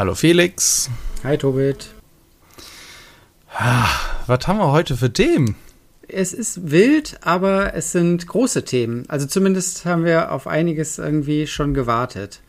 Hallo Felix. Hi Tobit. Ah, was haben wir heute für Themen? Es ist wild, aber es sind große Themen. Also zumindest haben wir auf einiges irgendwie schon gewartet.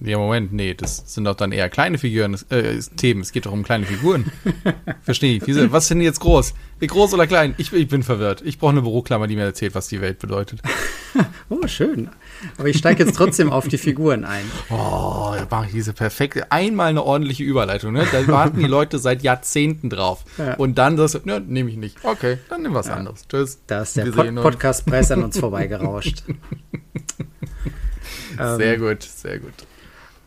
Ja, Moment, nee, das sind doch dann eher kleine Figuren, äh, Themen. Es geht doch um kleine Figuren. Verstehe ich. Wieso, was sind jetzt groß? Groß oder klein? Ich, ich bin verwirrt. Ich brauche eine Büroklammer, die mir erzählt, was die Welt bedeutet. oh, schön. Aber ich steige jetzt trotzdem auf die Figuren ein. Oh, da mache ich diese perfekte, einmal eine ordentliche Überleitung. Ne? Da warten die Leute seit Jahrzehnten drauf. Ja. Und dann das, ne, nehme ich nicht. Okay, dann nimm was ja. anderes. Tschüss. Da ist der Pod Podcast-Preis an uns vorbeigerauscht. sehr ähm, gut, sehr gut.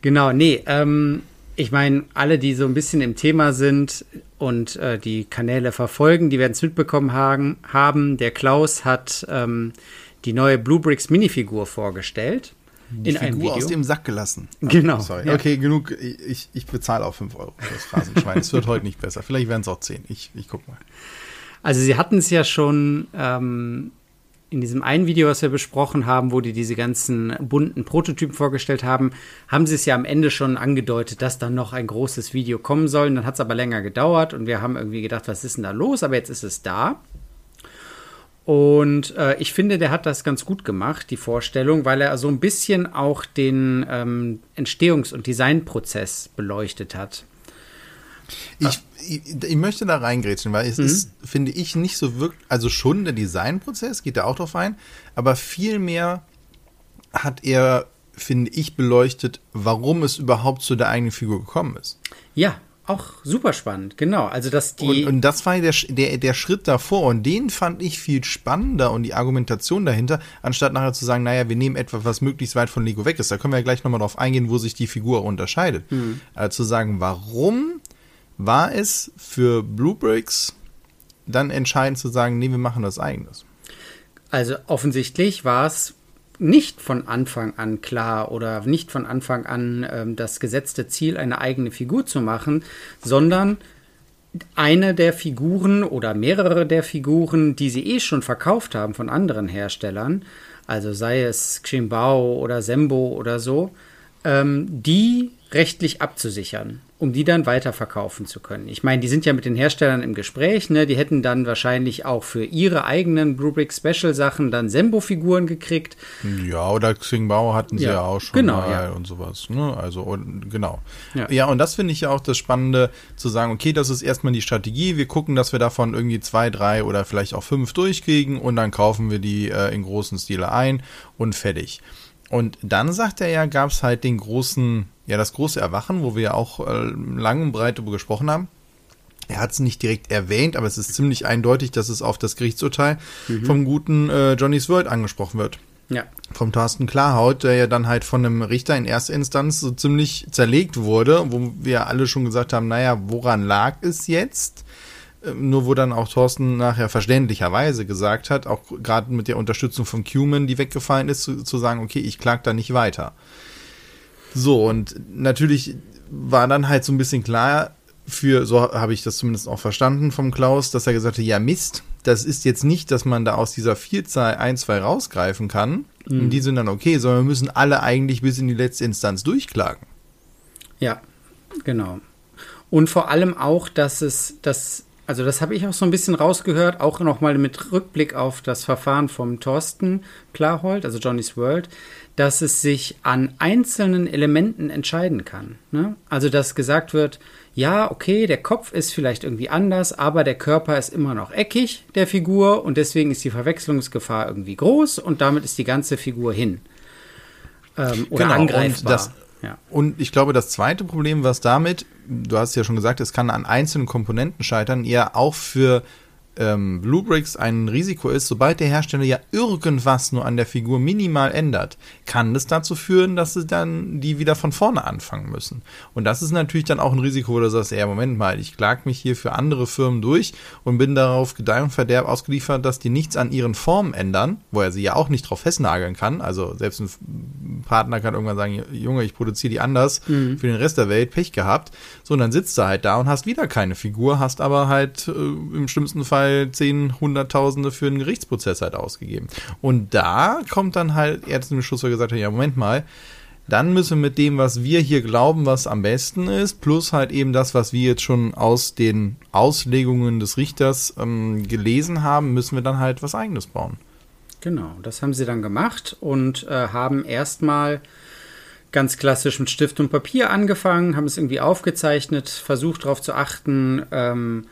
Genau, nee, ähm, ich meine, alle, die so ein bisschen im Thema sind und äh, die Kanäle verfolgen, die werden es mitbekommen haben, haben. Der Klaus hat ähm, die neue Bluebricks Minifigur vorgestellt. Die in Figur einem Video. aus dem Sack gelassen. Genau. Sorry. Ja. Okay, genug. Ich, ich bezahle auch 5 Euro für das Phrasenschwein. es wird heute nicht besser. Vielleicht werden es auch 10. Ich, ich guck mal. Also sie hatten es ja schon ähm, in diesem einen Video, was wir besprochen haben, wo die diese ganzen bunten Prototypen vorgestellt haben, haben sie es ja am Ende schon angedeutet, dass dann noch ein großes Video kommen soll. Dann hat es aber länger gedauert und wir haben irgendwie gedacht, was ist denn da los? Aber jetzt ist es da. Und äh, ich finde, der hat das ganz gut gemacht, die Vorstellung, weil er so ein bisschen auch den ähm, Entstehungs- und Designprozess beleuchtet hat. Ich, ich, ich, möchte da reingrätschen, weil es mhm. ist, finde ich, nicht so wirklich, also schon der Designprozess, geht da auch drauf ein, aber vielmehr hat er, finde ich, beleuchtet, warum es überhaupt zu der eigenen Figur gekommen ist. Ja, auch super spannend, genau. Also dass die und, und das war der, der, der Schritt davor und den fand ich viel spannender und die Argumentation dahinter, anstatt nachher zu sagen, naja, wir nehmen etwas, was möglichst weit von Lego weg ist. Da können wir ja gleich nochmal drauf eingehen, wo sich die Figur unterscheidet. Mhm. Also zu sagen, warum war es für Bluebricks dann entscheidend zu sagen, nee, wir machen das eigenes? Also offensichtlich war es nicht von Anfang an klar oder nicht von Anfang an ähm, das gesetzte Ziel, eine eigene Figur zu machen, sondern eine der Figuren oder mehrere der Figuren, die sie eh schon verkauft haben von anderen Herstellern, also sei es Ximbao oder Sembo oder so, ähm, die rechtlich abzusichern um die dann weiterverkaufen zu können. Ich meine, die sind ja mit den Herstellern im Gespräch, ne? Die hätten dann wahrscheinlich auch für ihre eigenen Brubrick Special Sachen dann Sembo-Figuren gekriegt. Ja, oder Xingbao hatten sie ja, ja auch schon genau, mal ja. und sowas. Ne? Also und, genau. Ja. ja, und das finde ich ja auch das Spannende, zu sagen, okay, das ist erstmal die Strategie. Wir gucken, dass wir davon irgendwie zwei, drei oder vielleicht auch fünf durchkriegen und dann kaufen wir die äh, in großen Stile ein und fertig. Und dann sagt er ja, gab es halt den großen, ja, das große Erwachen, wo wir ja auch äh, lang und breit darüber gesprochen haben. Er hat es nicht direkt erwähnt, aber es ist ziemlich eindeutig, dass es auf das Gerichtsurteil mhm. vom guten äh, Johnny's World angesprochen wird. Ja. Vom Thorsten Klarhaut, der ja dann halt von einem Richter in erster Instanz so ziemlich zerlegt wurde, wo wir alle schon gesagt haben, naja, woran lag es jetzt? nur wo dann auch Thorsten nachher verständlicherweise gesagt hat, auch gerade mit der Unterstützung von Cuman, die weggefallen ist, zu, zu sagen, okay, ich klag da nicht weiter. So, und natürlich war dann halt so ein bisschen klar für, so habe ich das zumindest auch verstanden vom Klaus, dass er gesagt hat, ja Mist, das ist jetzt nicht, dass man da aus dieser Vielzahl ein, zwei rausgreifen kann. Mhm. Und die sind dann okay, sondern wir müssen alle eigentlich bis in die letzte Instanz durchklagen. Ja, genau. Und vor allem auch, dass es, dass also das habe ich auch so ein bisschen rausgehört, auch nochmal mit Rückblick auf das Verfahren vom Thorsten Klarhold, also Johnny's World, dass es sich an einzelnen Elementen entscheiden kann. Ne? Also dass gesagt wird, ja, okay, der Kopf ist vielleicht irgendwie anders, aber der Körper ist immer noch eckig, der Figur, und deswegen ist die Verwechslungsgefahr irgendwie groß und damit ist die ganze Figur hin. Ähm, oder genau, angreifbar. Das, ja. Und ich glaube, das zweite Problem, was damit, du hast ja schon gesagt, es kann an einzelnen Komponenten scheitern, eher auch für ähm, Bluebricks ein Risiko ist, sobald der Hersteller ja irgendwas nur an der Figur minimal ändert, kann das dazu führen, dass sie dann die wieder von vorne anfangen müssen. Und das ist natürlich dann auch ein Risiko, wo du sagst, ja, Moment mal, ich klag mich hier für andere Firmen durch und bin darauf Gedeih und Verderb ausgeliefert, dass die nichts an ihren Formen ändern, wo er sie ja auch nicht drauf festnageln kann. Also selbst ein Partner kann irgendwann sagen, Junge, ich produziere die anders mhm. für den Rest der Welt, Pech gehabt. So, und dann sitzt du halt da und hast wieder keine Figur, hast aber halt äh, im schlimmsten Fall Fall zehn, hunderttausende für einen Gerichtsprozess halt ausgegeben. Und da kommt dann halt Schluss, wo er gesagt hat, ja, Moment mal, dann müssen wir mit dem, was wir hier glauben, was am besten ist, plus halt eben das, was wir jetzt schon aus den Auslegungen des Richters ähm, gelesen haben, müssen wir dann halt was eigenes bauen. Genau, das haben sie dann gemacht und äh, haben erstmal ganz klassisch mit Stift und Papier angefangen, haben es irgendwie aufgezeichnet, versucht darauf zu achten, ähm,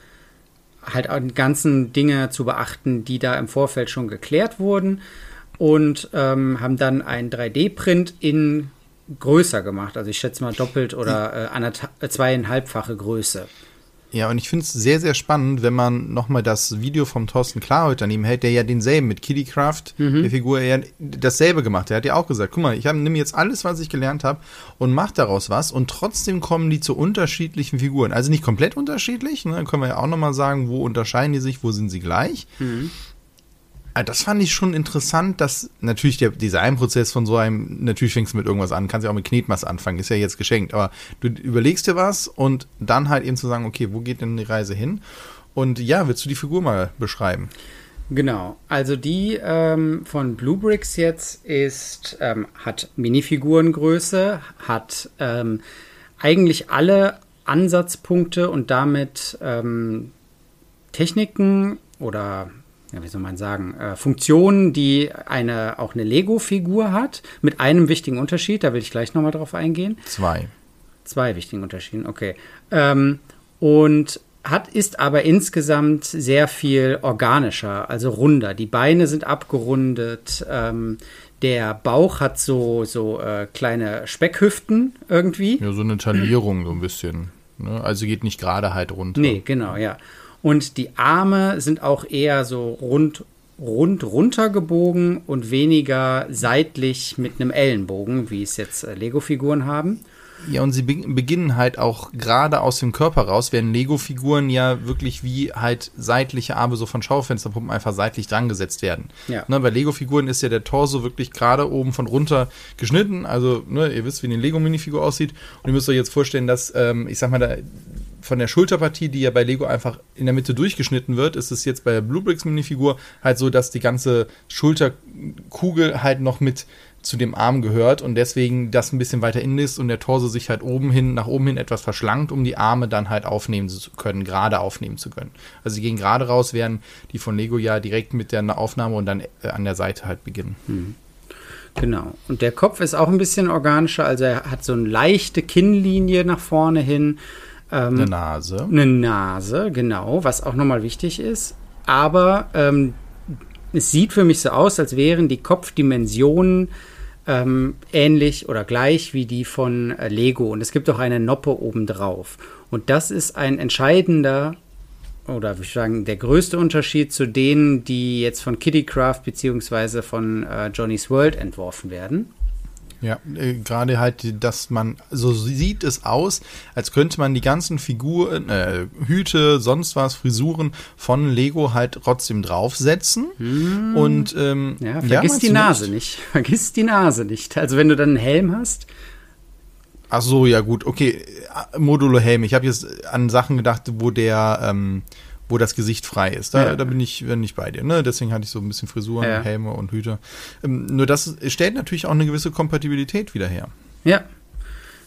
halt an ganzen Dinge zu beachten, die da im Vorfeld schon geklärt wurden und ähm, haben dann einen 3D-Print in größer gemacht. Also ich schätze mal doppelt oder äh, zweieinhalbfache Größe. Ja, und ich finde es sehr, sehr spannend, wenn man nochmal das Video vom Thorsten Klarholt daneben hält, der ja denselben mit Kittycraft, mhm. der Figur, ja dasselbe gemacht. Der hat ja auch gesagt, guck mal, ich nehme jetzt alles, was ich gelernt habe und mache daraus was und trotzdem kommen die zu unterschiedlichen Figuren. Also nicht komplett unterschiedlich, ne? können wir ja auch nochmal sagen, wo unterscheiden die sich, wo sind sie gleich. Mhm. Also das fand ich schon interessant, dass natürlich der Designprozess von so einem, natürlich fängst du mit irgendwas an, kannst ja auch mit Knetmasse anfangen, ist ja jetzt geschenkt, aber du überlegst dir was und dann halt eben zu sagen, okay, wo geht denn die Reise hin? Und ja, willst du die Figur mal beschreiben? Genau, also die ähm, von Bluebricks jetzt ist, ähm, hat Minifigurengröße, hat ähm, eigentlich alle Ansatzpunkte und damit ähm, Techniken oder ja, wie soll man sagen, äh, Funktionen, die eine, auch eine Lego-Figur hat, mit einem wichtigen Unterschied, da will ich gleich nochmal drauf eingehen. Zwei. Zwei wichtigen Unterschieden, okay. Ähm, und hat, ist aber insgesamt sehr viel organischer, also runder. Die Beine sind abgerundet, ähm, der Bauch hat so, so äh, kleine Speckhüften irgendwie. Ja, so eine Taillierung so ein bisschen. Ne? Also geht nicht gerade halt runter. Nee, genau, ja. Und die Arme sind auch eher so rund, rund runtergebogen und weniger seitlich mit einem Ellenbogen, wie es jetzt äh, Lego-Figuren haben. Ja, und sie beginnen halt auch gerade aus dem Körper raus, werden Lego-Figuren ja wirklich wie halt seitliche Arme so von Schaufensterpuppen einfach seitlich drangesetzt werden. Ja. Ne, bei Lego-Figuren ist ja der Torso wirklich gerade oben von runter geschnitten. Also, ne, ihr wisst, wie eine Lego-Minifigur aussieht. Und ihr müsst euch jetzt vorstellen, dass, ähm, ich sag mal, da von der Schulterpartie, die ja bei Lego einfach in der Mitte durchgeschnitten wird, ist es jetzt bei der Bluebricks Minifigur halt so, dass die ganze Schulterkugel halt noch mit zu dem Arm gehört und deswegen das ein bisschen weiter innen ist und der Torso sich halt oben hin, nach oben hin etwas verschlankt, um die Arme dann halt aufnehmen zu können, gerade aufnehmen zu können. Also sie gehen gerade raus, während die von Lego ja direkt mit der Aufnahme und dann äh, an der Seite halt beginnen. Mhm. Genau. Und der Kopf ist auch ein bisschen organischer, also er hat so eine leichte Kinnlinie nach vorne hin ähm, eine Nase. Eine Nase, genau, was auch nochmal wichtig ist. Aber ähm, es sieht für mich so aus, als wären die Kopfdimensionen ähm, ähnlich oder gleich wie die von äh, Lego. Und es gibt auch eine Noppe obendrauf. Und das ist ein entscheidender oder würde ich sagen, der größte Unterschied zu denen, die jetzt von Kittycraft bzw. von äh, Johnny's World entworfen werden. Ja, äh, gerade halt, dass man, so sieht es aus, als könnte man die ganzen Figuren, äh, Hüte, sonst was, Frisuren von Lego halt trotzdem draufsetzen. Hm. Und ähm, ja, vergiss ja, die Nase nicht. Vergiss die Nase nicht. Also wenn du dann einen Helm hast. Ach so, ja gut, okay. Modulo Helm. Ich habe jetzt an Sachen gedacht, wo der ähm, wo das Gesicht frei ist. Da, ja. da bin ich bin nicht bei dir. Ne? Deswegen hatte ich so ein bisschen Frisuren, ja. Helme und Hüte. Ähm, nur das stellt natürlich auch eine gewisse Kompatibilität wieder her. Ja,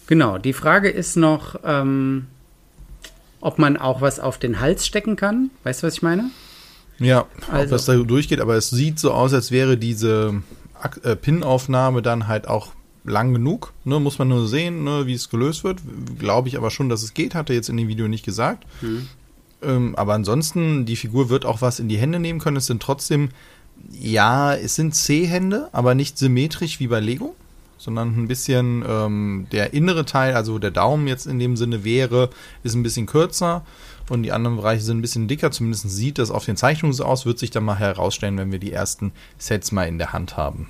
genau. Die Frage ist noch, ähm, ob man auch was auf den Hals stecken kann. Weißt du, was ich meine? Ja, also. ob das da durchgeht, aber es sieht so aus, als wäre diese äh, Pin-Aufnahme dann halt auch lang genug. Ne, muss man nur sehen, ne, wie es gelöst wird. Glaube ich aber schon, dass es geht, hat er jetzt in dem Video nicht gesagt. Hm. Ähm, aber ansonsten, die Figur wird auch was in die Hände nehmen können. Es sind trotzdem, ja, es sind C-Hände, aber nicht symmetrisch wie bei Lego, sondern ein bisschen ähm, der innere Teil, also der Daumen jetzt in dem Sinne wäre, ist ein bisschen kürzer und die anderen Bereiche sind ein bisschen dicker. Zumindest sieht das auf den Zeichnungen so aus, wird sich dann mal herausstellen, wenn wir die ersten Sets mal in der Hand haben.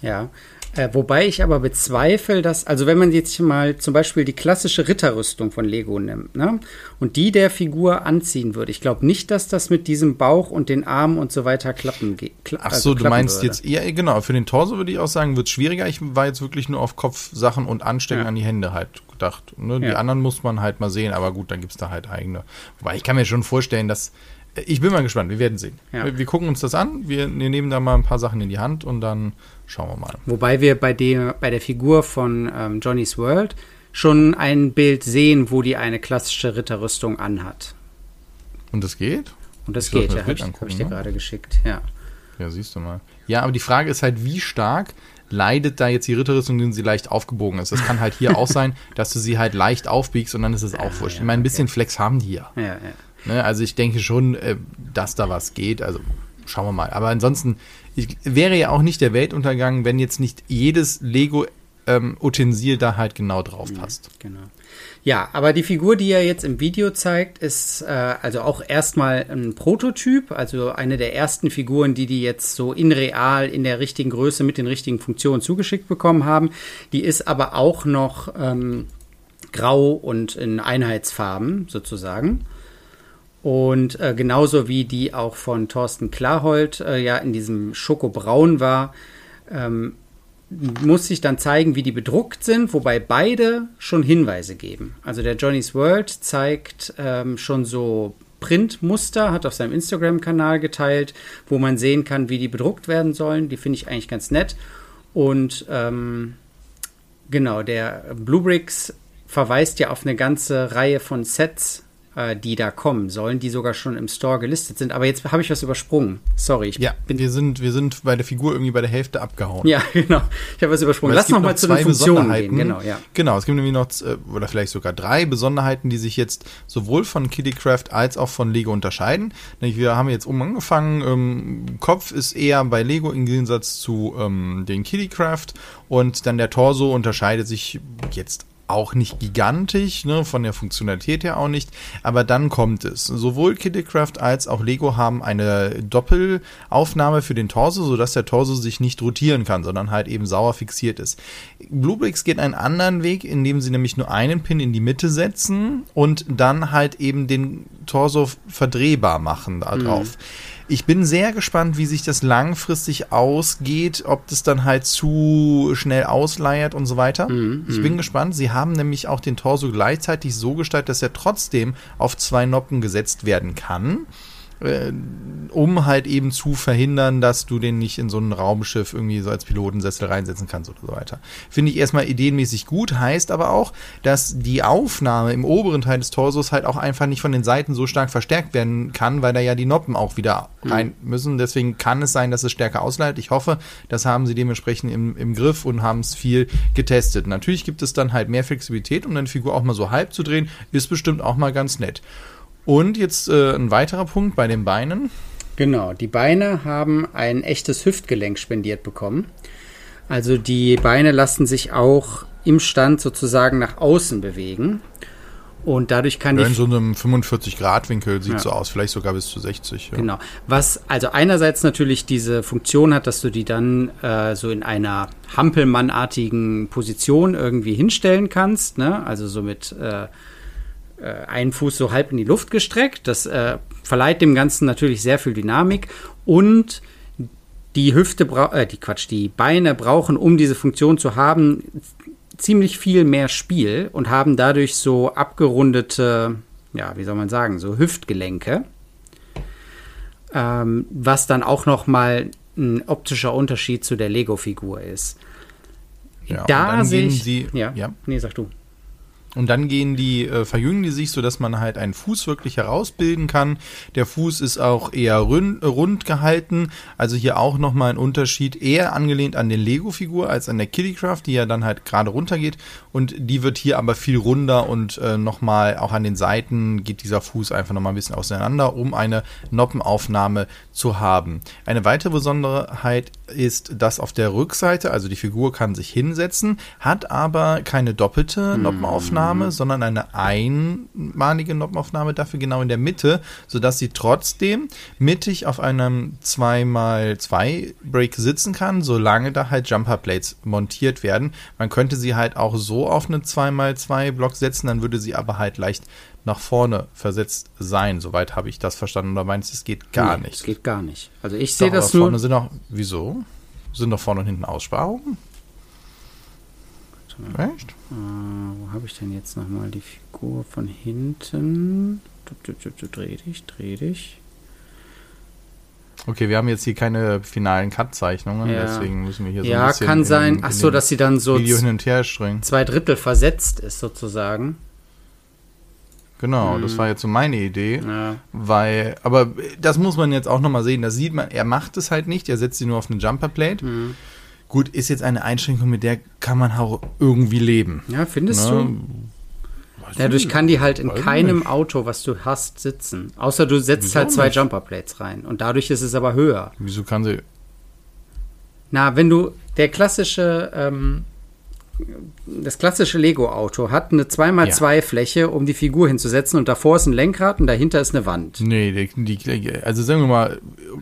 Ja, äh, wobei ich aber bezweifle, dass, also wenn man jetzt mal zum Beispiel die klassische Ritterrüstung von Lego nimmt, ne, und die der Figur anziehen würde, ich glaube nicht, dass das mit diesem Bauch und den Armen und so weiter klappen geht. Kla Ach so, also du meinst würde. jetzt, ja, genau, für den Torso würde ich auch sagen, wird es schwieriger. Ich war jetzt wirklich nur auf Kopfsachen und Anstecken ja. an die Hände halt gedacht. Ne? Die ja. anderen muss man halt mal sehen, aber gut, dann gibt es da halt eigene. Wobei ich kann mir schon vorstellen, dass Ich bin mal gespannt, wir werden sehen. Ja. Wir, wir gucken uns das an, wir, wir nehmen da mal ein paar Sachen in die Hand und dann schauen wir mal. Wobei wir bei der, bei der Figur von ähm, Johnny's World schon ein Bild sehen, wo die eine klassische Ritterrüstung anhat. Und das geht? Und das Ich geht, ja, habe ich, hab ich dir ne? gerade geschickt, ja. Ja, siehst du mal. Ja, aber die Frage ist halt, wie stark leidet da jetzt die Ritterrüstung, wenn sie leicht aufgebogen ist. Das kann halt hier auch sein, dass du sie halt leicht aufbiegst und dann ist es auch wurscht. ja, ich meine, ein bisschen Flex haben die ja. Ja, ja. Ne? Also ich denke schon, äh, dass da was geht. Also schauen wir mal. Aber ansonsten ich, wäre ja auch nicht der Weltuntergang, wenn jetzt nicht jedes Lego ähm, Utensil da halt genau drauf passt. Genau. Ja, aber die Figur, die er jetzt im Video zeigt, ist äh, also auch erstmal ein Prototyp, also eine der ersten Figuren, die die jetzt so in real, in der richtigen Größe, mit den richtigen Funktionen zugeschickt bekommen haben. Die ist aber auch noch ähm, grau und in Einheitsfarben sozusagen. Und äh, genauso wie die auch von Thorsten Klarhold äh, ja in diesem Schokobraun war, ähm, muss sich dann zeigen, wie die bedruckt sind, wobei beide schon Hinweise geben. Also der Johnny's World zeigt ähm, schon so Printmuster, hat auf seinem Instagram-Kanal geteilt, wo man sehen kann, wie die bedruckt werden sollen. Die finde ich eigentlich ganz nett. Und ähm, genau, der Bluebricks verweist ja auf eine ganze Reihe von Sets, äh, die da kommen sollen, die sogar schon im Store gelistet sind. Aber jetzt habe ich was übersprungen. Sorry, ich Ja, bin wir sind, wir sind bei der Figur irgendwie bei der Hälfte abgehauen. ja, genau. Ich habe was übersprungen. Weil Lass noch mal zu den Funktionen Besonderheiten. gehen. Genau, ja. Genau, es gibt nämlich noch, äh, oder vielleicht sogar drei Besonderheiten, die sich jetzt sowohl von Kittycraft als auch von Lego unterscheiden. Wir haben jetzt oben angefangen, ähm, Kopf ist eher bei Lego im Gegensatz zu ähm, den Kittycraft und dann der Torso unterscheidet sich jetzt auch nicht gigantisch, ne, von der Funktionalität her auch nicht, aber dann kommt es. Sowohl Kittycraft als auch Lego haben eine Doppelaufnahme für den Torso, sodass der Torso sich nicht rotieren kann, sondern halt eben sauer fixiert ist. Bluebricks geht einen anderen Weg, indem sie nämlich nur einen Pin in die Mitte setzen und dann halt eben den Torso verdrehbar machen da drauf. Ich bin sehr gespannt, wie sich das langfristig ausgeht, ob das dann halt zu schnell ausleiert und so weiter. ich bin gespannt. Sie haben nämlich auch den Torso gleichzeitig so gestaltet, dass er trotzdem auf zwei Noppen gesetzt werden kann äh, um halt eben zu verhindern, dass du den nicht in so ein Raumschiff irgendwie so als Pilotensessel reinsetzen kannst oder so weiter. Finde ich erstmal ideenmäßig gut, heißt aber auch, dass die Aufnahme im oberen Teil des Torsos halt auch einfach nicht von den Seiten so stark verstärkt werden kann, weil da ja die Noppen auch wieder rein müssen. Deswegen kann es sein, dass es stärker ausleitet. Ich hoffe, das haben sie dementsprechend im, im Griff und haben es viel getestet. Natürlich gibt es dann halt mehr Flexibilität, um eine Figur auch mal so halb zu drehen, ist bestimmt auch mal ganz nett. Und jetzt äh, ein weiterer Punkt bei den Beinen. Genau, die Beine haben ein echtes Hüftgelenk spendiert bekommen. Also die Beine lassen sich auch im Stand sozusagen nach außen bewegen. Und dadurch kann Ja, die in so einem 45-Grad-Winkel sieht Ja. so aus, vielleicht sogar bis zu 60. Ja. Genau. Was also einerseits natürlich diese Funktion hat, dass du die dann äh, so in einer Hampelmannartigen Position irgendwie hinstellen kannst, ne? Also so mit äh, äh, einen Fuß so halb in die Luft gestreckt. Das äh, verleiht dem Ganzen natürlich sehr viel Dynamik und die Hüfte, äh, die Quatsch, die Beine brauchen, um diese Funktion zu haben, ziemlich viel mehr Spiel und haben dadurch so abgerundete, ja, wie soll man sagen, so Hüftgelenke ähm, was dann auch noch mal ein optischer Unterschied zu der Lego-Figur ist. Ja, da sehe ich, sie, ja, ja. nee, sag du. Und dann gehen die, äh, verjüngen die sich, so dass man halt einen Fuß wirklich herausbilden kann. Der Fuß ist auch eher rund, rund gehalten. Also hier auch nochmal ein Unterschied, eher angelehnt an den Lego-Figur als an der Kittycraft, die ja dann halt gerade runtergeht. Und die wird hier aber viel runder und äh, nochmal auch an den Seiten geht dieser Fuß einfach nochmal ein bisschen auseinander, um eine Noppenaufnahme zu haben. Eine weitere Besonderheit ist, dass auf der Rückseite, also die Figur kann sich hinsetzen, hat aber keine doppelte Noppenaufnahme, sondern eine einmalige Noppenaufnahme, dafür genau in der Mitte, sodass sie trotzdem mittig auf einem 2x2 Break sitzen kann, solange da halt Jumper Plates montiert werden. Man könnte sie halt auch so auf eine 2x2 Block setzen, dann würde sie aber halt leicht nach vorne versetzt sein. Soweit habe ich das verstanden. Oder meinst du, es geht gar Nee, nicht? Es geht gar nicht. Also ich sehe das nur. vorne sind auch, wieso? Sind doch vorne und hinten Aussparungen? Echt? Äh, wo habe ich denn jetzt nochmal die Figur von hinten? Du, du, du, dreh dich, dreh dich. Okay, wir haben jetzt hier keine finalen Cut-Zeichnungen, Ja. deswegen müssen wir hier so Ja, ein bisschen kann in- sein. in Ach so, dem dass sie dann so Video hin und her springen. zwei Drittel versetzt ist sozusagen. Genau, das war jetzt so meine Idee. Ja. Weil, aber das muss man jetzt auch nochmal sehen. Da sieht man, er macht es halt nicht, er setzt sie nur auf eine Jumperplate. Mhm. Gut, ist jetzt eine Einschränkung, mit der kann man auch irgendwie leben. Ja, findest Ne? du? Dadurch kann die halt in Weiß keinem nicht. Auto, was du hast, sitzen. Außer du setzt Wieso halt zwei nicht? Jumperplates rein. Und dadurch ist es aber höher. Wieso kann sie. Na, wenn du der klassische, ähm, das klassische Lego-Auto hat eine 2x2 Fläche, um die Figur hinzusetzen und davor ist ein Lenkrad und dahinter ist eine Wand. Nee, die, die, also sagen wir mal,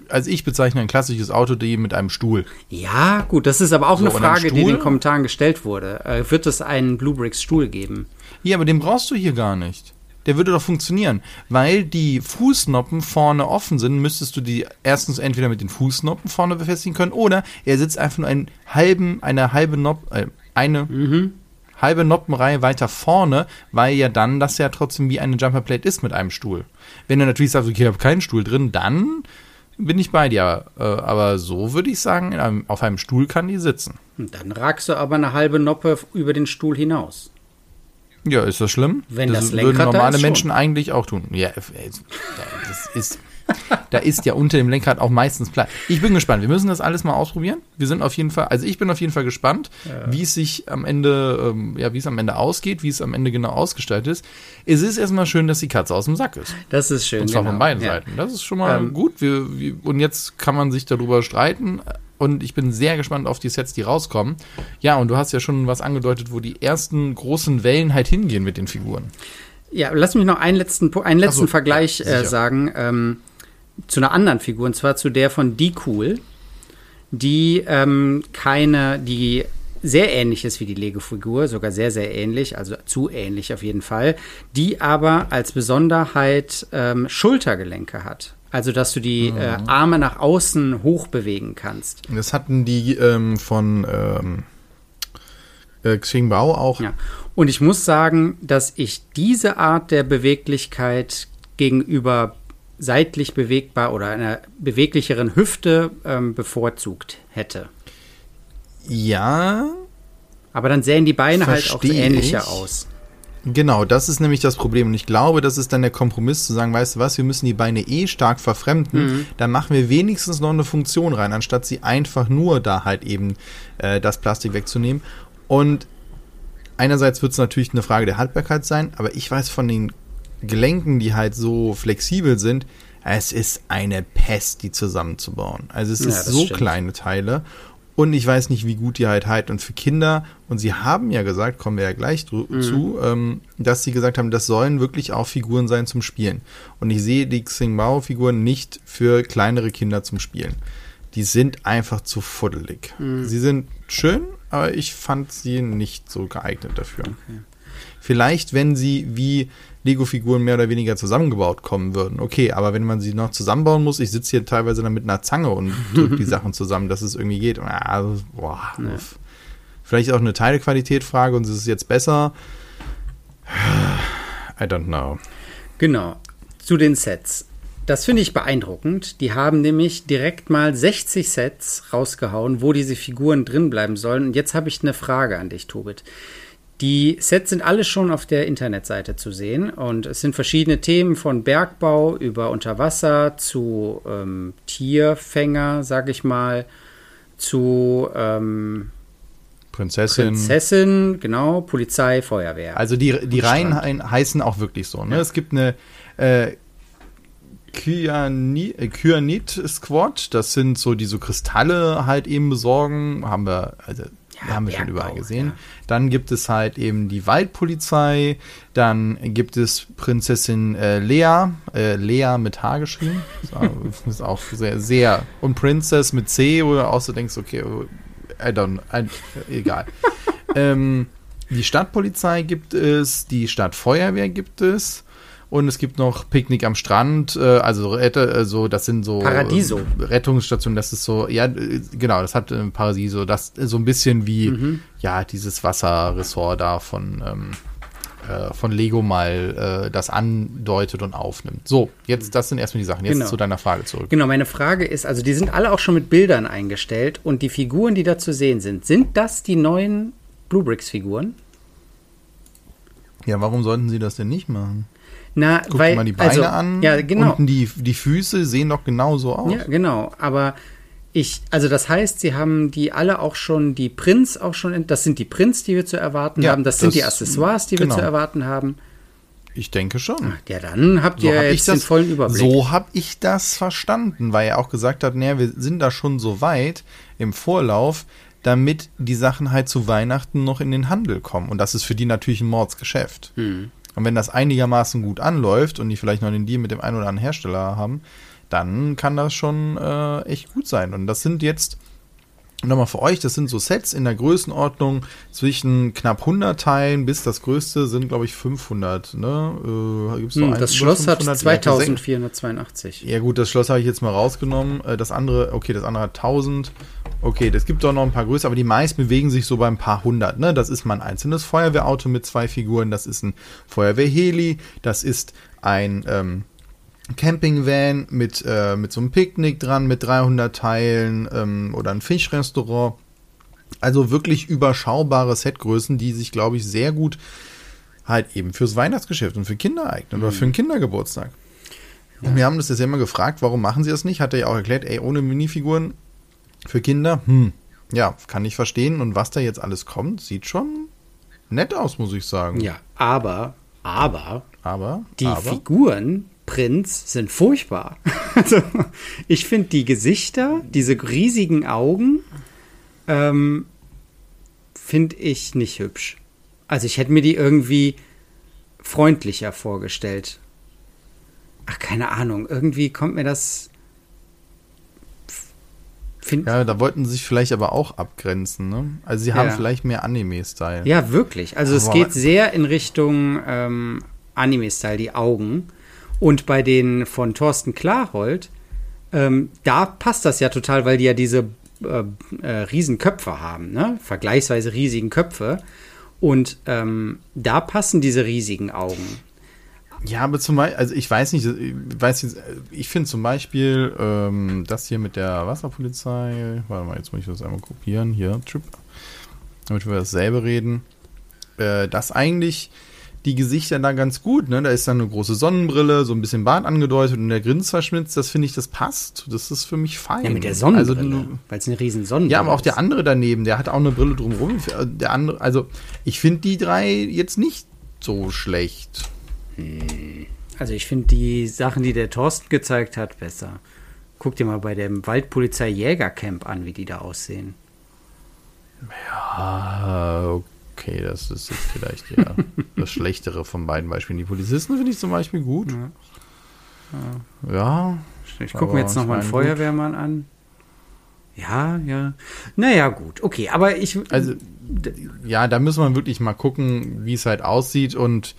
also ich bezeichne ein klassisches Auto die mit einem Stuhl. Ja, gut, das ist aber auch So, eine Frage, die in den Kommentaren gestellt wurde. Äh, wird es einen Blue Bricks Stuhl geben? Ja, aber den brauchst du hier gar nicht. Der würde doch funktionieren. Weil die Fußnoppen vorne offen sind, müsstest du die erstens entweder mit den Fußnoppen vorne befestigen können oder er sitzt einfach nur einen halben, eine halbe Nopp, äh, eine halbe Noppenreihe weiter vorne, weil ja dann das ja trotzdem wie eine Jumperplate ist mit einem Stuhl. Wenn du natürlich sagst, okay, ich habe keinen Stuhl drin, dann bin ich bei dir. Äh, aber so würde ich sagen, in einem, auf einem Stuhl kann die sitzen. Dann ragst du aber eine halbe Noppe über den Stuhl hinaus. Ja, ist das schlimm? Wenn das würden Lenkrad da normale schon. Menschen eigentlich auch tun. Ja, das ist. Da ist ja unter dem Lenkrad auch meistens Platz. Ich bin gespannt. Wir müssen das alles mal ausprobieren. Wir sind auf jeden Fall, also ich bin auf jeden Fall gespannt, wie es sich am Ende, ähm, ja, wie es am Ende ausgeht, wie es am Ende genau ausgestaltet ist. Es ist erstmal schön, dass die Katze aus dem Sack ist. Das ist schön. Und zwar genau. von beiden Ja. Seiten. Das ist schon mal Ähm, gut. Wir, wir, und jetzt kann man sich darüber streiten. Und ich bin sehr gespannt auf die Sets, die rauskommen. Ja, und du hast ja schon was angedeutet, wo die ersten großen Wellen halt hingehen mit den Figuren. Ja, lass mich noch einen letzten, einen letzten so, Vergleich ja, äh, sagen ähm, zu einer anderen Figur, und zwar zu der von Die Cool, die ähm, keine, die sehr ähnlich ist wie die Lego-Figur, sogar sehr, sehr ähnlich, also zu ähnlich auf jeden Fall, die aber als Besonderheit ähm, Schultergelenke hat. Also, dass du die äh, Mhm. Arme nach außen hoch bewegen kannst. Das hatten die ähm, von ähm, äh, Xingbao auch. Ja. Und ich muss sagen, dass ich diese Art der Beweglichkeit gegenüber seitlich bewegbar oder einer beweglicheren Hüfte ähm, bevorzugt hätte. Ja, Aber dann sähen die Beine halt auch ähnlicher ich. aus. genau, das ist nämlich das Problem. Und ich glaube, das ist dann der Kompromiss zu sagen, weißt du was, wir müssen die Beine eh stark verfremden, dann machen wir wenigstens noch eine Funktion rein, anstatt sie einfach nur da halt eben äh, das Plastik wegzunehmen. Und einerseits wird es natürlich eine Frage der Haltbarkeit sein, aber ich weiß von den Gelenken, die halt so flexibel sind, es ist eine Pest, die zusammenzubauen. Also es Ja, ist so stimmt. kleine Teile. Und ich weiß nicht, wie gut die halt halten. Und für Kinder, und sie haben ja gesagt, kommen wir ja gleich Mhm. zu, ähm, dass sie gesagt haben, das sollen wirklich auch Figuren sein zum Spielen. Und ich sehe die Xingbao-Figuren nicht für kleinere Kinder zum Spielen. Die sind einfach zu fuddelig. Mhm. Sie sind schön, aber ich fand sie nicht so geeignet dafür. Vielleicht, wenn sie wie Lego-Figuren mehr oder weniger zusammengebaut kommen würden. Okay, aber wenn man sie noch zusammenbauen muss, ich sitze hier teilweise dann mit einer Zange und drücke die Sachen zusammen, dass es irgendwie geht. Also, boah, uff. Vielleicht auch eine Teilqualität-Frage und es ist jetzt besser. I don't know. Genau. Zu den Sets. Das finde ich beeindruckend. Die haben nämlich direkt mal 60 Sets rausgehauen, wo diese Figuren drin bleiben sollen. Und jetzt habe ich eine Frage an dich, Tobit. Die Sets sind alle schon auf der Internetseite zu sehen und es sind verschiedene Themen von Bergbau über Unterwasser zu ähm, Tierfänger, sag ich mal, zu ähm, Prinzessin. Prinzessin, genau, Polizei, Feuerwehr. Also die, die Reihen heißen auch wirklich so. Ne? Es gibt eine äh, äh, Kyanit Squad, das sind so die so Kristalle halt eben besorgen, haben wir, also Ja, haben wir schon überall gesehen. ja. Dann gibt es halt eben die Waldpolizei, dann gibt es Prinzessin äh, Lea, äh, Lea mit H geschrieben, ist auch- ist auch sehr, sehr, und Princess mit C, wo du auch so denkst, okay, I don't, I, egal. ähm, die Stadtpolizei gibt es, die Stadtfeuerwehr gibt es und es gibt noch Picknick am Strand, äh, also also das sind so Paradiso. äh, Rettungsstationen, das ist so, ja, äh, genau, das hat äh, Paradiso, das äh, so ein bisschen wie, Mhm. ja, dieses Wasserressort da von, ähm, äh, von Lego mal äh, das andeutet und aufnimmt. So, jetzt, das sind erstmal die Sachen. Jetzt Genau. zu deiner Frage zurück. Genau, meine Frage ist, also die sind alle auch schon mit Bildern eingestellt und die Figuren, die da zu sehen sind, sind das die neuen Bluebricks-Figuren? Ja, warum sollten sie das denn nicht machen? Na, Guck weil, dir mal die Beine also, an. Ja, genau. Unten die, die Füße sehen doch genauso aus. Ja, genau. Aber ich, also das heißt, sie haben die alle auch schon, die Prints auch schon, das sind die Prints, die wir zu erwarten Ja, haben, das, sind das- die Accessoires, die genau. wir zu erwarten haben. Ich denke schon. Ja, dann habt ihr hab jetzt den vollen Überblick. So habe ich das verstanden, weil er auch gesagt hat, naja, wir sind da schon so weit im Vorlauf, damit die Sachen halt zu Weihnachten noch in den Handel kommen. Und das ist für die natürlich ein Mordsgeschäft. Hm. Und wenn das einigermaßen gut anläuft und die vielleicht noch den Deal mit dem einen oder anderen Hersteller haben, dann kann das schon äh, echt gut sein. Und das sind jetzt, nochmal für euch, das sind so Sets in der Größenordnung zwischen knapp 100 Teilen bis das größte sind, glaube ich, 500. Ne? Äh, gibt's Hm, das Schloss hat 500? Ja, das- 2482. ja gut, das Schloss habe ich jetzt mal rausgenommen. Äh, Das andere, okay, das andere hat 1000. Okay, das gibt doch noch ein paar Größe, aber die meisten bewegen sich so bei ein paar hundert. Ne? Das ist mal ein einzelnes Feuerwehrauto mit zwei Figuren, das ist ein Feuerwehrheli, das ist ein ähm, Campingvan mit, äh, mit so einem Picknick dran, mit 300 Teilen ähm, oder ein Fischrestaurant. Also wirklich überschaubare Setgrößen, die sich, glaube ich, sehr gut halt eben fürs Weihnachtsgeschäft und für Kinder eignen oder für einen Kindergeburtstag. Und wir haben das jetzt ja immer gefragt, warum machen sie das nicht? Hat er ja auch erklärt, ey, ohne Minifiguren für Kinder, hm, ja, kann ich verstehen. Und was da jetzt alles kommt, sieht schon nett aus, muss ich sagen. Ja, aber, aber, Aber, die aber, Figuren, Prints, sind furchtbar. Also, ich finde die Gesichter, diese riesigen Augen, ähm, finde ich nicht hübsch. Also, ich hätte mir die irgendwie freundlicher vorgestellt. Ach, keine Ahnung. Irgendwie kommt mir das. Find, ja, da wollten sie sich vielleicht aber auch abgrenzen, ne? Also sie haben Ja. vielleicht mehr Anime-Style. Ja, wirklich. Also es Aber- geht sehr in Richtung ähm, Anime-Style, die Augen. Und bei den von Thorsten Klarhold, ähm, da passt das ja total, weil die ja diese äh, äh, riesen Köpfe haben, ne? Vergleichsweise riesigen Köpfe. Und ähm, da passen diese riesigen Augen. Ja, aber zum Beispiel, also ich weiß nicht, ich weiß jetzt, ich finde zum Beispiel ähm, das hier mit der Wasserpolizei, warte mal, jetzt muss ich das einmal kopieren, hier, Trip, damit wir dasselbe reden, äh, das eigentlich die Gesichter da ganz gut, ne? Da ist dann eine große Sonnenbrille, so ein bisschen Bart angedeutet und der Grinzverschmitz, das finde ich, das passt. Das ist für mich fein. Ja, mit der Also, Sonnenbrille, du- weil es eine riesen Sonnenbrille ja, aber auch der andere daneben, der hat auch eine Brille drumherum. Der andere, also ich finde die drei jetzt nicht so schlecht. Also ich finde die Sachen, die der Thorsten gezeigt hat, besser. Guck dir mal bei dem Waldpolizei Jägercamp an, wie die da aussehen. Ah, okay, das ist jetzt vielleicht ja das Schlechtere von beiden Beispielen. Die Polizisten finde ich zum Beispiel gut. Ja. Ich gucke mir jetzt noch ich mal einen Feuerwehrmann an. Ja, ja. Naja, gut. Okay, aber ich. Also, ja, da müssen wir wirklich mal gucken, wie es halt aussieht und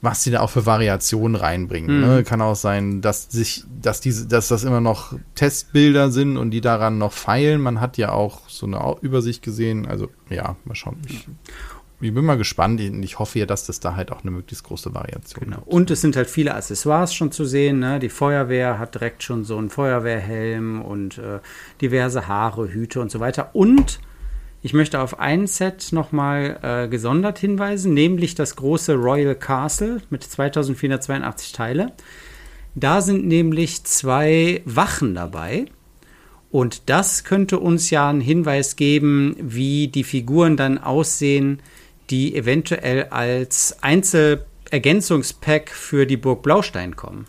was sie da auch für Variationen reinbringen. Ne? Kann auch sein, dass sich, dass diese, dass das immer noch Testbilder sind und die daran noch feilen. Man hat ja auch so eine Übersicht gesehen. Also ja, mal schauen. Ich, ich bin mal gespannt. Ich ich hoffe ja, dass das da halt auch eine möglichst große Variation Genau. gibt. Und es sind halt viele Accessoires schon zu sehen. Ne? Die Feuerwehr hat direkt schon so einen Feuerwehrhelm und äh, diverse Haare, Hüte und so weiter. Und ich möchte auf ein Set nochmal äh, gesondert hinweisen, nämlich das große Royal Castle mit 2482 Teile. Da sind nämlich zwei Wachen dabei. Und das könnte uns ja einen Hinweis geben, wie die Figuren dann aussehen, die eventuell als Einzelergänzungspack für die Burg Blaustein kommen.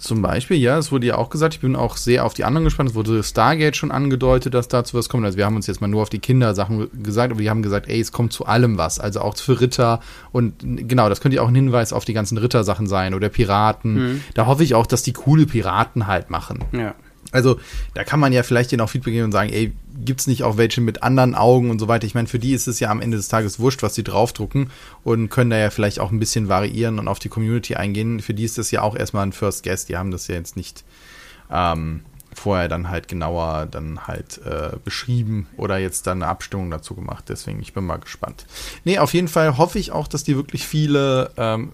Zum Beispiel, ja, es wurde ja auch gesagt, ich bin auch sehr auf die anderen gespannt. Es wurde Stargate schon angedeutet, dass dazu was kommt. Also wir haben uns jetzt mal nur auf die Kindersachen gesagt, aber die haben gesagt, ey, es kommt zu allem was. Also auch für Ritter und genau, das könnte ja auch ein Hinweis auf die ganzen Rittersachen sein oder Piraten. Da hoffe ich auch, dass die coole Piraten halt machen. Ja. Also da kann man ja vielleicht denen auch Feedback geben und sagen, ey, gibt's nicht auch welche mit anderen Augen und so weiter. Ich meine, für die ist es ja am Ende des Tages wurscht, was sie draufdrucken und können da ja vielleicht auch ein bisschen variieren und auf die Community eingehen. Für die ist das ja auch erstmal ein First Guest. Die haben das ja jetzt nicht ähm, vorher dann halt genauer dann halt äh, beschrieben oder jetzt dann eine Abstimmung dazu gemacht. Deswegen, ich bin mal gespannt. Nee, auf jeden Fall hoffe ich auch, dass die wirklich viele ähm,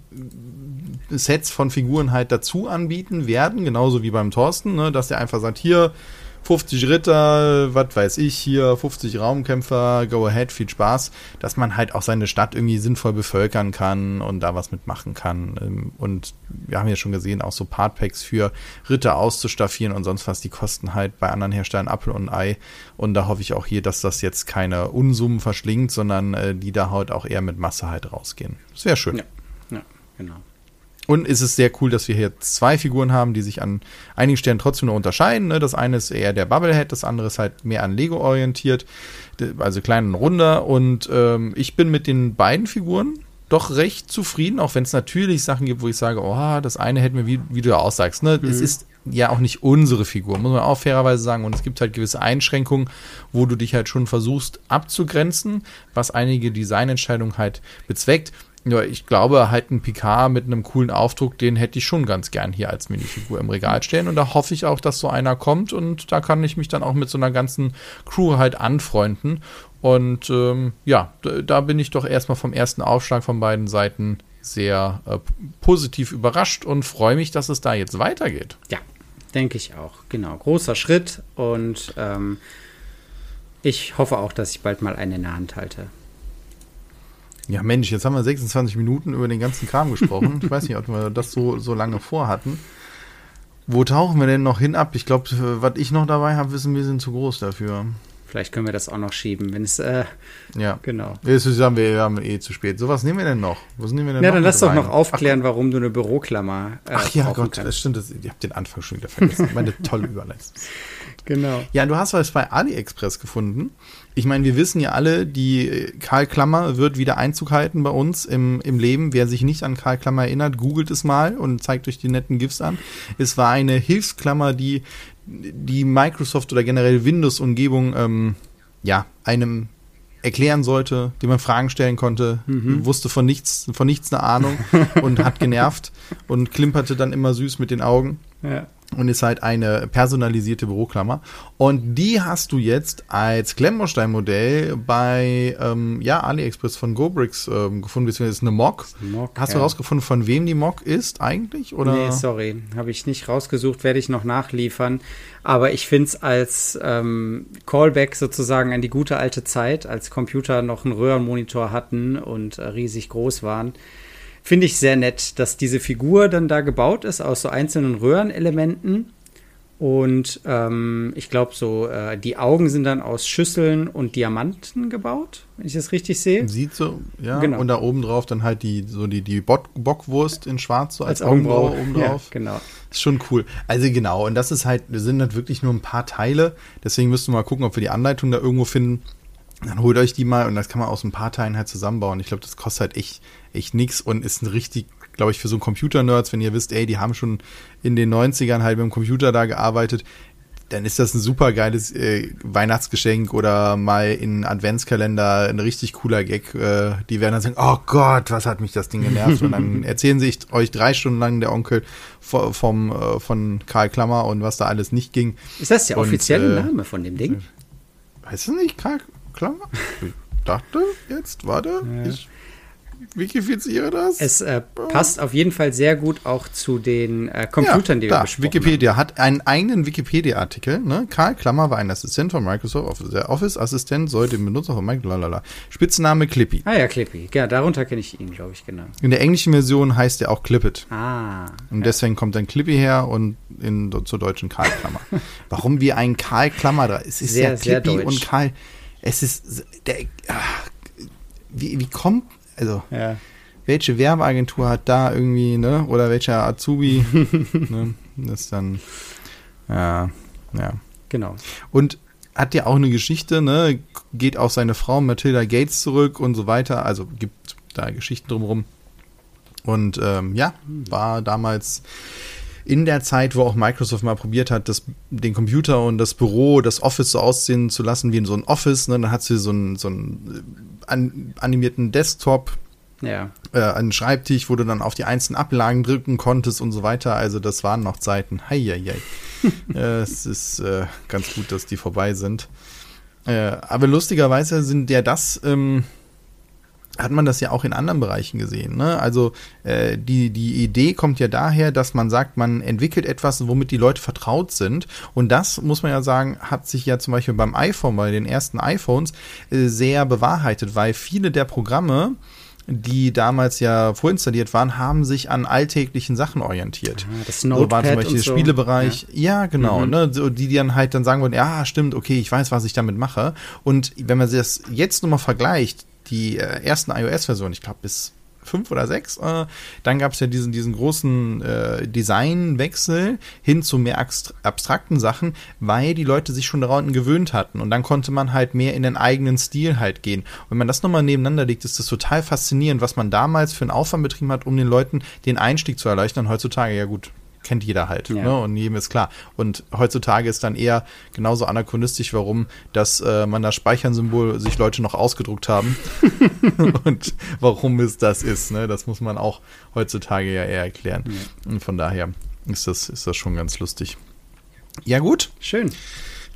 Sets von Figuren halt dazu anbieten werden, genauso wie beim Thorsten, ne, dass der einfach sagt, hier 50 Ritter, was weiß ich, hier 50 Raumkämpfer, go ahead, viel Spaß, dass man halt auch seine Stadt irgendwie sinnvoll bevölkern kann und da was mitmachen kann. Ähm, und wir haben ja schon gesehen, auch so Partpacks für Ritter auszustaffieren und sonst was, die kosten halt bei anderen Herstellern Apfel und Ei. Und da hoffe ich auch hier, dass das jetzt keine Unsummen verschlingt, sondern äh, die da halt auch eher mit Masse halt rausgehen. Das wäre schön. Ja, ja, genau. Und es ist sehr cool, dass wir hier zwei Figuren haben, die sich an einigen Stellen trotzdem noch unterscheiden. Ne? Das eine ist eher der Bubblehead, das andere ist halt mehr an Lego orientiert, also klein und runder. Und ähm, ich bin mit den beiden Figuren doch recht zufrieden, auch wenn es natürlich Sachen gibt, wo ich sage, oh, das eine hätten wir, wie, wie du auch sagst, ne? Mhm. Es ist ja auch nicht unsere Figur, muss man auch fairerweise sagen. Und es gibt halt gewisse Einschränkungen, wo du dich halt schon versuchst abzugrenzen, was einige Designentscheidungen halt bezweckt. Ja, ich glaube, halt ein Picard mit einem coolen Aufdruck, den hätte ich schon ganz gern hier als Minifigur im Regal stehen. Und da hoffe ich auch, dass so einer kommt. Und da kann ich mich dann auch mit so einer ganzen Crew halt anfreunden. Und ähm, ja, da bin ich doch erstmal vom ersten Aufschlag von beiden Seiten sehr äh, positiv überrascht und freue mich, dass es da jetzt weitergeht. Ja, denke ich auch. Genau, großer Schritt und ähm, ich hoffe auch, dass ich bald mal einen in der Hand halte. Ja, Mensch, jetzt haben wir 26 Minuten über den ganzen Kram gesprochen. ich weiß nicht, ob wir das so, so lange vorhatten. Wo tauchen wir denn noch hin ab? Ich glaube, was ich noch dabei habe, wissen wir sind zu groß dafür. Vielleicht können wir das auch noch schieben, wenn es äh, ja genau. Jetzt haben wir, haben eh zu spät. So was nehmen wir denn noch? Was nehmen wir denn ja, noch dann lass doch noch aufklären, Ach, warum du eine Büroklammer. Äh, Ach ja, Gott, kannst. das stimmt. Das, ich habe den Anfang schon wieder vergessen. Meine tolle Überleitung. Genau. Ja, du hast was bei AliExpress gefunden. Ich meine, wir wissen ja alle, die Karl Klammer wird wieder Einzug halten bei uns im, im Leben. Wer sich nicht an Karl Klammer erinnert, googelt es mal und zeigt euch die netten GIFs an. Es war eine Hilfsklammer, die die Microsoft oder generell Windows-Umgebung ähm, ja einem erklären sollte, dem man Fragen stellen konnte, mhm. wusste von nichts, von nichts eine Ahnung und hat genervt und klimperte dann immer süß mit den Augen. Ja und ist halt eine personalisierte Büroklammer. Und die hast du jetzt als Klemmbaustein-Modell bei ähm, ja, AliExpress von GoBricks ähm, gefunden, beziehungsweise ist eine Mock. Mock hast ja. du rausgefunden, von wem die Mock ist eigentlich? Oder? Nee, sorry, habe ich nicht rausgesucht, werde ich noch nachliefern. Aber ich finde es als ähm, Callback sozusagen an die gute alte Zeit, als Computer noch einen Röhrenmonitor hatten und äh, riesig groß waren finde ich sehr nett, dass diese Figur dann da gebaut ist aus so einzelnen Röhrenelementen. Und ähm, ich glaube, so äh, die Augen sind dann aus Schüsseln und Diamanten gebaut, wenn ich das richtig sehe. Sieht so, ja. Genau. Und da oben drauf dann halt die so die, die Bock Bockwurst in Schwarz so als, als Augenbraue oben drauf. Ja, genau. Ist schon cool. Also genau, und das ist halt, wir sind halt wirklich nur ein paar Teile. Deswegen müssen wir mal gucken, ob wir die Anleitung da irgendwo finden. Dann holt euch die mal und das kann man aus ein paar Teilen halt zusammenbauen. Ich glaube, das kostet halt echt echt nix und ist ein richtig, glaube ich, für so einen Computer-Nerds, wenn ihr wisst, ey, die haben schon in den 90ern halt mit dem Computer da gearbeitet, dann ist das ein super geiles äh, Weihnachtsgeschenk oder mal in Adventskalender ein richtig cooler Gag. Äh, die werden dann sagen, oh Gott, was hat mich das Ding genervt? und dann erzählen sich euch drei Stunden lang der Onkel vom, vom äh, von Karl Klammer und was da alles nicht ging. Ist das der offizielle und, äh, Name von dem Ding? Heißt das nicht Karl Klammer? Ich dachte jetzt, warte, ja. ich wikifiziere das. Es äh, passt auf jeden Fall sehr gut auch zu den äh, Computern, ja, die wir da, besprochen Wikipedia haben. hat einen eigenen Wikipedia-Artikel. Ne? Karl Klammer war ein Assistent von Microsoft. Der Office-Assistent soll dem Benutzer von Microsoft. Lalala. Spitzname Clippy. Ah ja, Clippy. Ja, darunter kenne ich ihn, glaube ich, genau. In der englischen Version heißt er auch Clippet. Ah. Und ja. deswegen kommt dann Clippy her und in, zur deutschen Karl Klammer. Warum wir einen Karl Klammer da? Es ist sehr, ja Clippy und Karl. Es ist der. Ach, wie, wie kommt also ja. welche Werbeagentur hat da irgendwie, ne? Oder welcher Azubi, ne? Das ist dann, ja, ja. Genau. Und hat ja auch eine Geschichte, ne? Geht auf seine Frau Matilda Gates zurück und so weiter. Also gibt da Geschichten drumherum. Und ähm, ja, war damals in der Zeit, wo auch Microsoft mal probiert hat, das, den Computer und das Büro, das Office so aussehen zu lassen wie in so ein Office, ne? dann hat sie so einen, so einen äh, an, animierten Desktop, ja. äh, einen Schreibtisch, wo du dann auf die einzelnen Ablagen drücken konntest und so weiter. Also das waren noch Zeiten. Heieiei. äh, es ist äh, ganz gut, dass die vorbei sind. Äh, aber lustigerweise sind ja das, ähm, hat man das ja auch in anderen Bereichen gesehen. Ne? Also äh, die, die Idee kommt ja daher, dass man sagt, man entwickelt etwas, womit die Leute vertraut sind. Und das, muss man ja sagen, hat sich ja zum Beispiel beim iPhone, bei den ersten iPhones, äh, sehr bewahrheitet, weil viele der Programme, die damals ja vorinstalliert waren, haben sich an alltäglichen Sachen orientiert. Ah, das so war zum Notepad Beispiel der so. Spielebereich. Ja, genau. Mhm. Ne, so, die, die dann halt dann sagen wollen, ja, stimmt, okay, ich weiß, was ich damit mache. Und wenn man das jetzt nochmal vergleicht, die äh, ersten iOS-Versionen, ich glaube bis fünf oder sechs, äh, dann gab es ja diesen, diesen großen äh, Designwechsel hin zu mehr abst- abstrakten Sachen, weil die Leute sich schon daran gewöhnt hatten. Und dann konnte man halt mehr in den eigenen Stil halt gehen. Und wenn man das nochmal nebeneinander legt, ist das total faszinierend, was man damals für einen Aufwand betrieben hat, um den Leuten den Einstieg zu erleichtern. Heutzutage, ja gut, kennt jeder halt. Ja. Ne? Und jedem ist klar. Und heutzutage ist dann eher genauso anachronistisch, warum dass äh, man das Speichern-Symbol sich Leute noch ausgedruckt haben und warum es das ist. Ne? Das muss man auch heutzutage ja eher erklären. Und von daher ist das, ist das schon ganz lustig. Ja gut, Schön.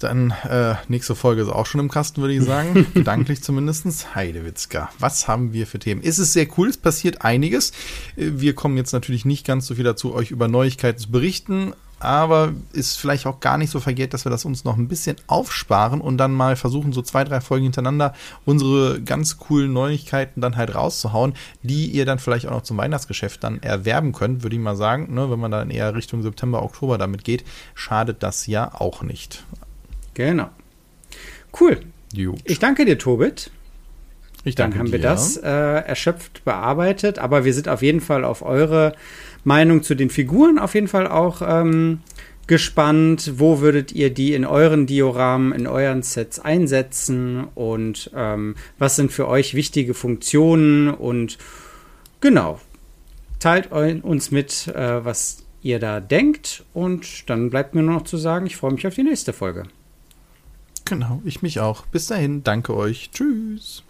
Dann äh, nächste Folge ist auch schon im Kasten, würde ich sagen. Gedanklich zumindestens. Heidewitzka, was haben wir für Themen? Es ist sehr cool, es passiert einiges. Äh, Wir kommen jetzt natürlich nicht ganz so viel dazu, euch über Neuigkeiten zu berichten. Aber ist vielleicht auch gar nicht so verkehrt, dass wir das uns noch ein bisschen aufsparen und dann mal versuchen, so zwei, drei Folgen hintereinander unsere ganz coolen Neuigkeiten dann halt rauszuhauen, die ihr dann vielleicht auch noch zum Weihnachtsgeschäft dann erwerben könnt, würde ich mal sagen. Ne, wenn man dann eher Richtung September, Oktober damit geht, schadet das ja auch nicht. Genau. Cool. Gut. Ich danke dir, Tobit. Ich Dann danke haben dir. wir das äh, erschöpft bearbeitet, aber wir sind auf jeden Fall auf eure Meinung zu den Figuren auf jeden Fall auch ähm, gespannt. Wo würdet ihr die in euren Dioramen, in euren Sets einsetzen und ähm, was sind für euch wichtige Funktionen und genau, teilt uns mit, äh, was ihr da denkt und dann bleibt mir nur noch zu sagen, ich freue mich auf die nächste Folge. Genau, ich mich auch. Bis dahin, danke euch. Tschüss.